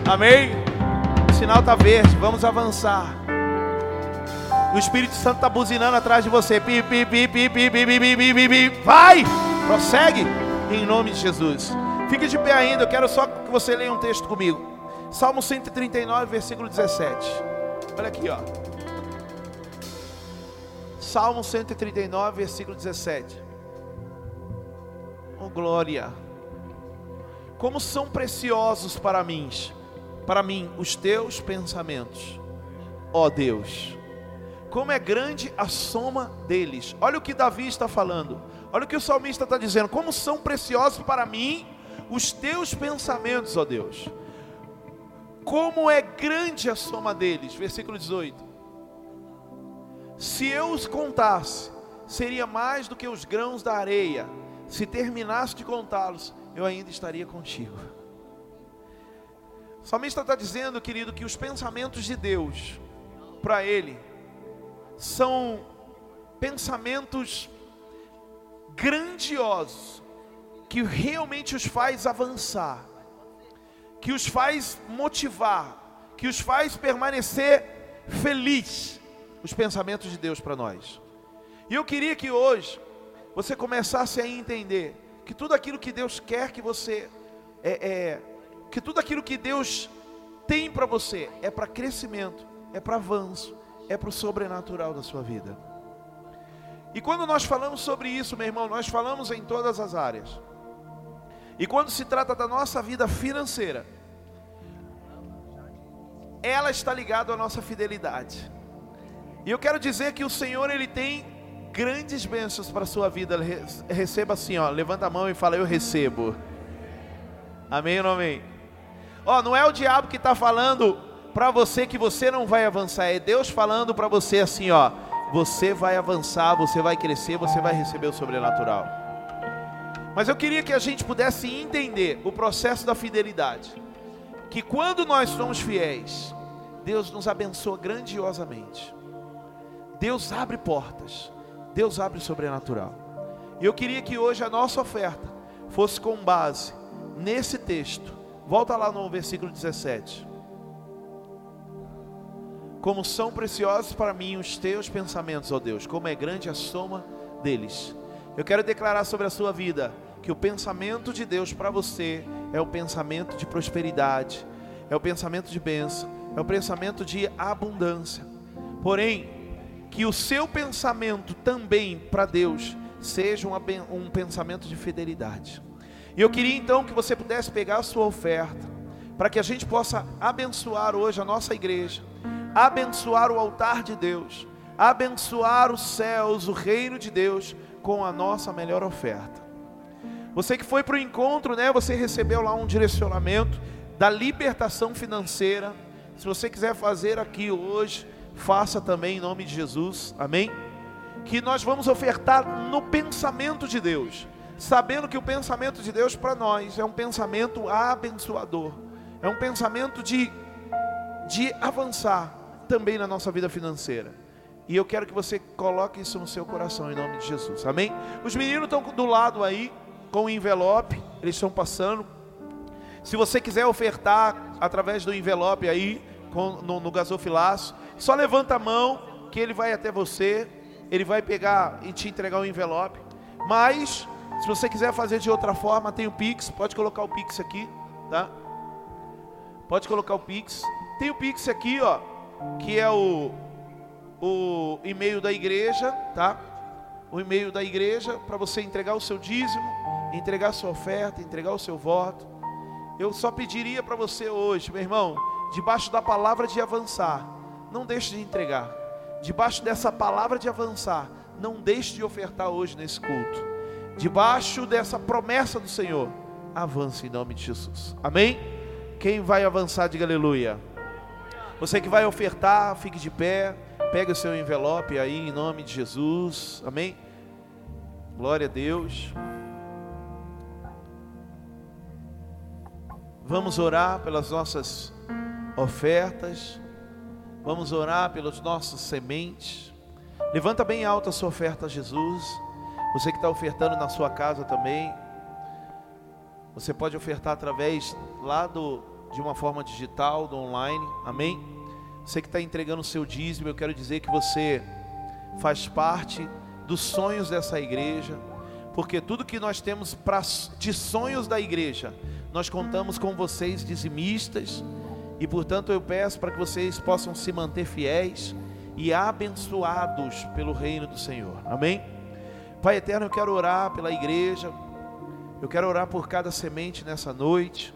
Amém? O sinal está verde. Vamos avançar. O Espírito Santo está buzinando atrás de você. Pi, pi, pi, pi, pi, pi, pi, pi, pi, pi, pi. Vai! Prossegue em nome de Jesus. Fique de pé ainda. Eu quero só que você leia um texto comigo. Salmo 139, versículo 17. Olha aqui, ó. Salmo 139, versículo 17. Oh glória! Como são preciosos para mim, para mim os teus pensamentos, ó Deus. Como é grande a soma deles. Olha o que Davi está falando. Olha o que o salmista está dizendo. Como são preciosos para mim os teus pensamentos, ó Deus. Como é grande a soma deles. Versículo 18. Se eu os contasse, seria mais do que os grãos da areia. Se terminasse de contá-los, eu ainda estaria contigo. O salmista está dizendo, querido, que os pensamentos de Deus para ele são pensamentos grandiosos que realmente os faz avançar, que os faz motivar, que os faz permanecer feliz. Os pensamentos de Deus para nós. E eu queria que hoje você começasse a entender que tudo aquilo que Deus quer que você é, é que tudo aquilo que Deus tem para você é para crescimento, é para avanço, é para o sobrenatural da sua vida. E quando nós falamos sobre isso, meu irmão, nós falamos em todas as áreas. E quando se trata da nossa vida financeira, ela está ligada à nossa fidelidade. E eu quero dizer que o Senhor ele tem grandes bênçãos para a sua vida. Receba assim, ó, levanta a mão e fala: Eu recebo. Amém ou não amém? Ó, não é o diabo que está falando para você que você não vai avançar, é Deus falando para você assim, ó, você vai avançar, você vai crescer, você vai receber o sobrenatural. Mas eu queria que a gente pudesse entender o processo da fidelidade. Que quando nós somos fiéis, Deus nos abençoa grandiosamente. Deus abre portas. Deus abre o sobrenatural. E eu queria que hoje a nossa oferta fosse com base nesse texto. Volta lá no versículo 17. Como são preciosos para mim os teus pensamentos, ó Deus, como é grande a soma deles. Eu quero declarar sobre a sua vida que o pensamento de Deus para você é o pensamento de prosperidade, é o pensamento de bênção, é o pensamento de abundância. Porém, que o seu pensamento também para Deus seja um, pensamento de fidelidade. E eu queria então que você pudesse pegar a sua oferta, para que a gente possa abençoar hoje a nossa igreja, abençoar o altar de Deus, abençoar os céus, o reino de Deus, com a nossa melhor oferta. Você que foi para o encontro, né? Você recebeu lá um direcionamento da libertação financeira. Se você quiser fazer aqui hoje, faça também em nome de Jesus, amém? Que nós vamos ofertar no pensamento de Deus, sabendo que o pensamento de Deus para nós é um pensamento abençoador, é um pensamento de, de avançar também na nossa vida financeira. E eu quero que você coloque isso no seu coração em nome de Jesus, amém? Os meninos estão do lado aí, com o envelope, eles estão passando. Se você quiser ofertar através do envelope aí, com, no, no gasofilaço, só levanta a mão que ele vai até você, ele vai pegar e te entregar o envelope. Mas, se você quiser fazer de outra forma, tem o Pix, pode colocar o Pix aqui, tá? Pode colocar o Pix. Tem o Pix aqui, ó, que é o, o e-mail da igreja, tá? O e-mail da igreja para você entregar o seu dízimo, entregar sua oferta, entregar o seu voto. Eu só pediria para você hoje, meu irmão, debaixo da palavra de avançar, não deixe de entregar. Debaixo dessa palavra de avançar, não deixe de ofertar hoje nesse culto. Debaixo dessa promessa do Senhor, avance em nome de Jesus. Amém? Quem vai avançar, diga aleluia. Você que vai ofertar, fique de pé, pegue o seu envelope aí em nome de Jesus. Amém? Glória a Deus. Vamos orar pelas nossas ofertas. Vamos orar pelos nossos sementes. Levanta bem alta a sua oferta a Jesus. Você que está ofertando na sua casa também. Você pode ofertar através lá do, de uma forma digital, do online. Amém? Você que está entregando o seu dízimo, eu quero dizer que você faz parte dos sonhos dessa igreja. Porque tudo que nós temos pra, de sonhos da igreja, nós contamos com vocês dizimistas e portanto eu peço para que vocês possam se manter fiéis e abençoados pelo reino do Senhor. Amém? Pai eterno, eu quero orar pela igreja. Eu quero orar por cada semente nessa noite,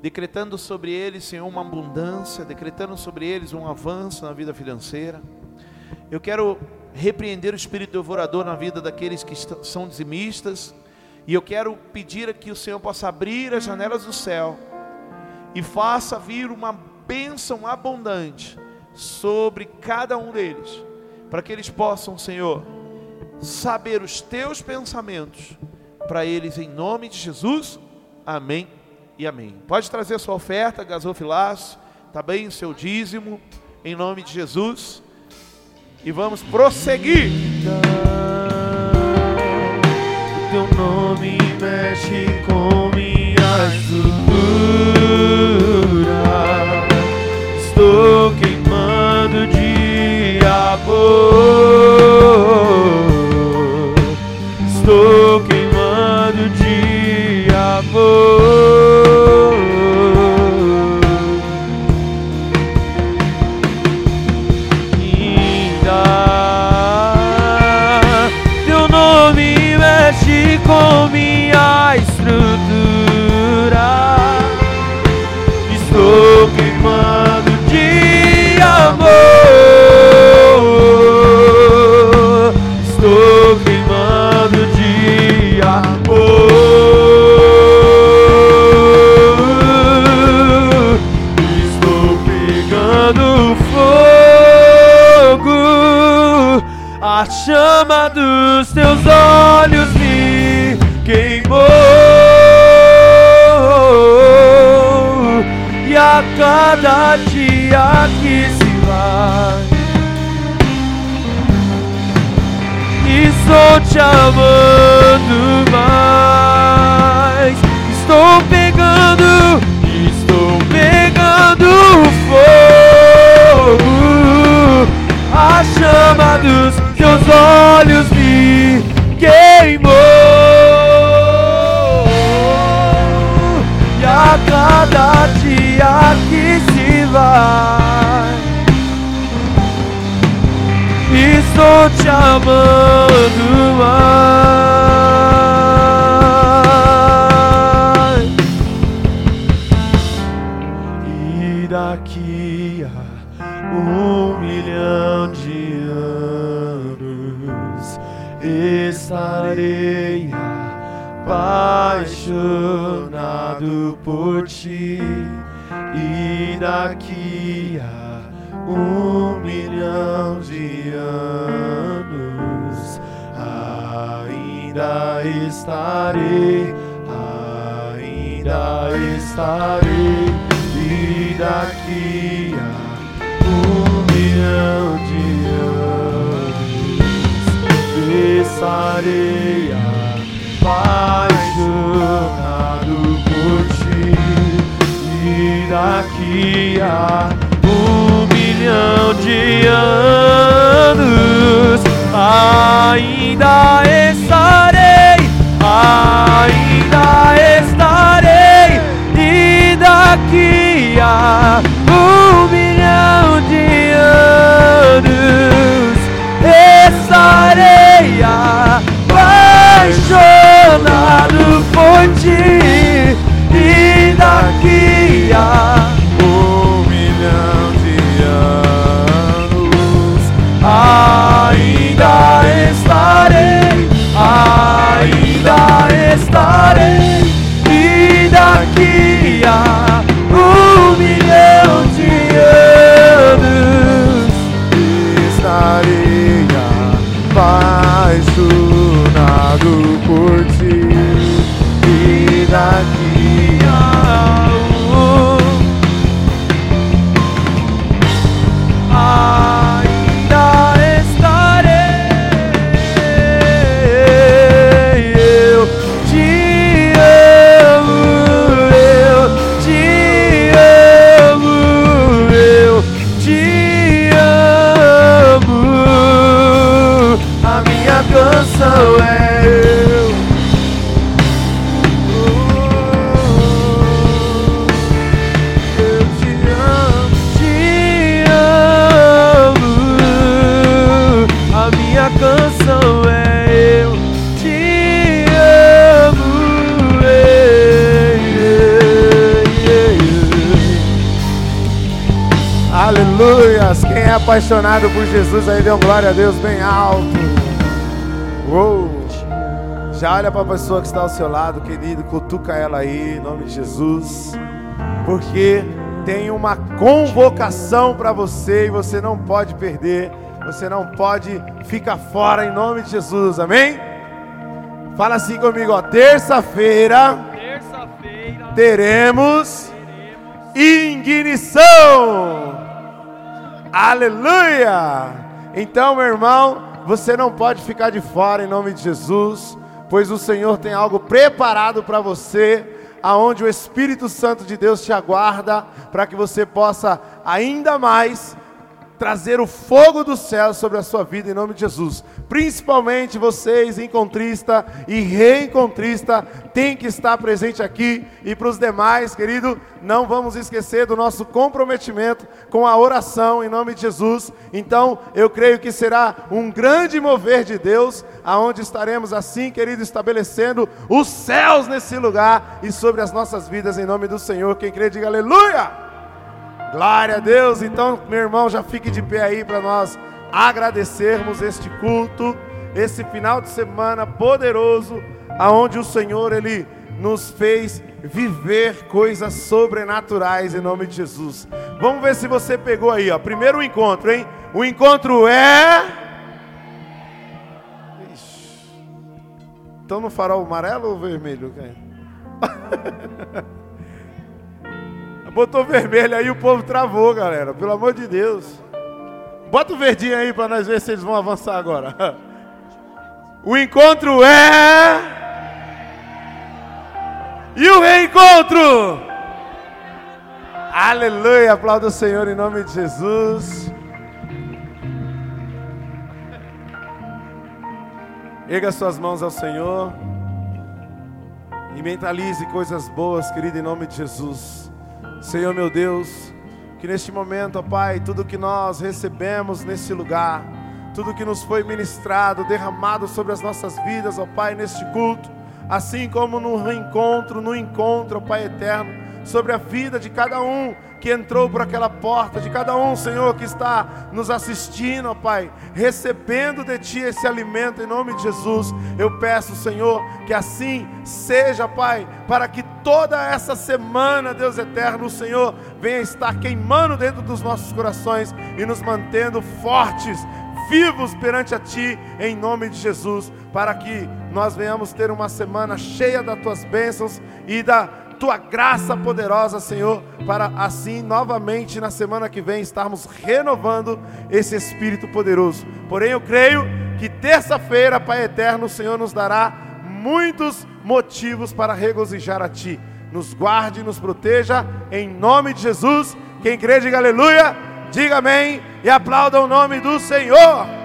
decretando sobre eles, Senhor, uma abundância, decretando sobre eles um avanço na vida financeira. Eu quero repreender o espírito devorador na vida daqueles que são dizimistas, e eu quero pedir que o Senhor possa abrir as janelas do céu e faça vir uma bênção abundante sobre cada um deles, para que eles possam, Senhor, saber os teus pensamentos para eles em nome de Jesus. Amém e amém. Pode trazer a sua oferta, gasofilaço, tá bem? O seu dízimo, em nome de Jesus. E vamos prosseguir. Teu nome mexe com minha estrutura. De anos ainda estarei, ainda estarei. E daqui a um milhão de anos estarei apaixonado por ti e daqui a um milhão de anos ainda estarei, ainda estarei. E daqui a um milhão de anos estarei apaixonado por ti. E daqui a estarei e daqui a apaixonado por Jesus aí dê um glória a Deus bem alto. Uou! Já olha para a pessoa que está ao seu lado, querido, cutuca ela aí, em nome de Jesus. Porque tem uma convocação para você e você não pode perder. Você não pode ficar fora em nome de Jesus. Amém? Fala assim comigo, ó. Terça-feira Terça-feira, teremos ignição. Aleluia! Então, meu irmão, você não pode ficar de fora em nome de Jesus, pois o Senhor tem algo preparado para você, aonde o Espírito Santo de Deus te aguarda para que você possa ainda mais trazer o fogo do céu sobre a sua vida em nome de Jesus. Principalmente vocês, encontrista e reencontrista, tem que estar presente aqui. E para os demais, querido, não vamos esquecer do nosso comprometimento com a oração em nome de Jesus. Então, eu creio que será um grande mover de Deus, aonde estaremos assim, querido, estabelecendo os céus nesse lugar e sobre as nossas vidas em nome do Senhor. Quem crê, diga aleluia! Glória a Deus. Então, meu irmão, já fique de pé aí para nós agradecermos este culto, esse final de semana poderoso, aonde o Senhor ele nos fez viver coisas sobrenaturais em nome de Jesus. Vamos ver se você pegou aí, ó. Primeiro encontro, hein? O encontro é Estão no farol amarelo ou vermelho? [LAUGHS] Botou vermelho aí, o povo travou, galera. Pelo amor de Deus. Bota o verdinho aí para nós ver se eles vão avançar agora. [LAUGHS] O encontro é. E o reencontro. Aleluia. Aplauda o Senhor em nome de Jesus. Erga suas mãos ao Senhor. E mentalize coisas boas, querido, em nome de Jesus. Senhor meu Deus, que neste momento, ó Pai, tudo que nós recebemos nesse lugar, tudo que nos foi ministrado, derramado sobre as nossas vidas, ó Pai, neste culto, assim como no reencontro, no encontro, ó Pai eterno, sobre a vida de cada um que entrou por aquela porta, de cada um, Senhor, que está nos assistindo, ó Pai, recebendo de Ti esse alimento em nome de Jesus. Eu peço, Senhor, que assim seja, Pai, para que toda essa semana, Deus eterno, o Senhor venha estar queimando dentro dos nossos corações e nos mantendo fortes, vivos perante a Ti, em nome de Jesus, para que nós venhamos ter uma semana cheia das Tuas bênçãos e da tua graça poderosa, Senhor, para assim novamente na semana que vem estarmos renovando esse Espírito poderoso. Porém, eu creio que terça-feira, Pai eterno, o Senhor nos dará muitos motivos para regozijar a Ti. Nos guarde, nos proteja, em nome de Jesus. Quem crê, diga aleluia, diga amém e aplauda o nome do Senhor.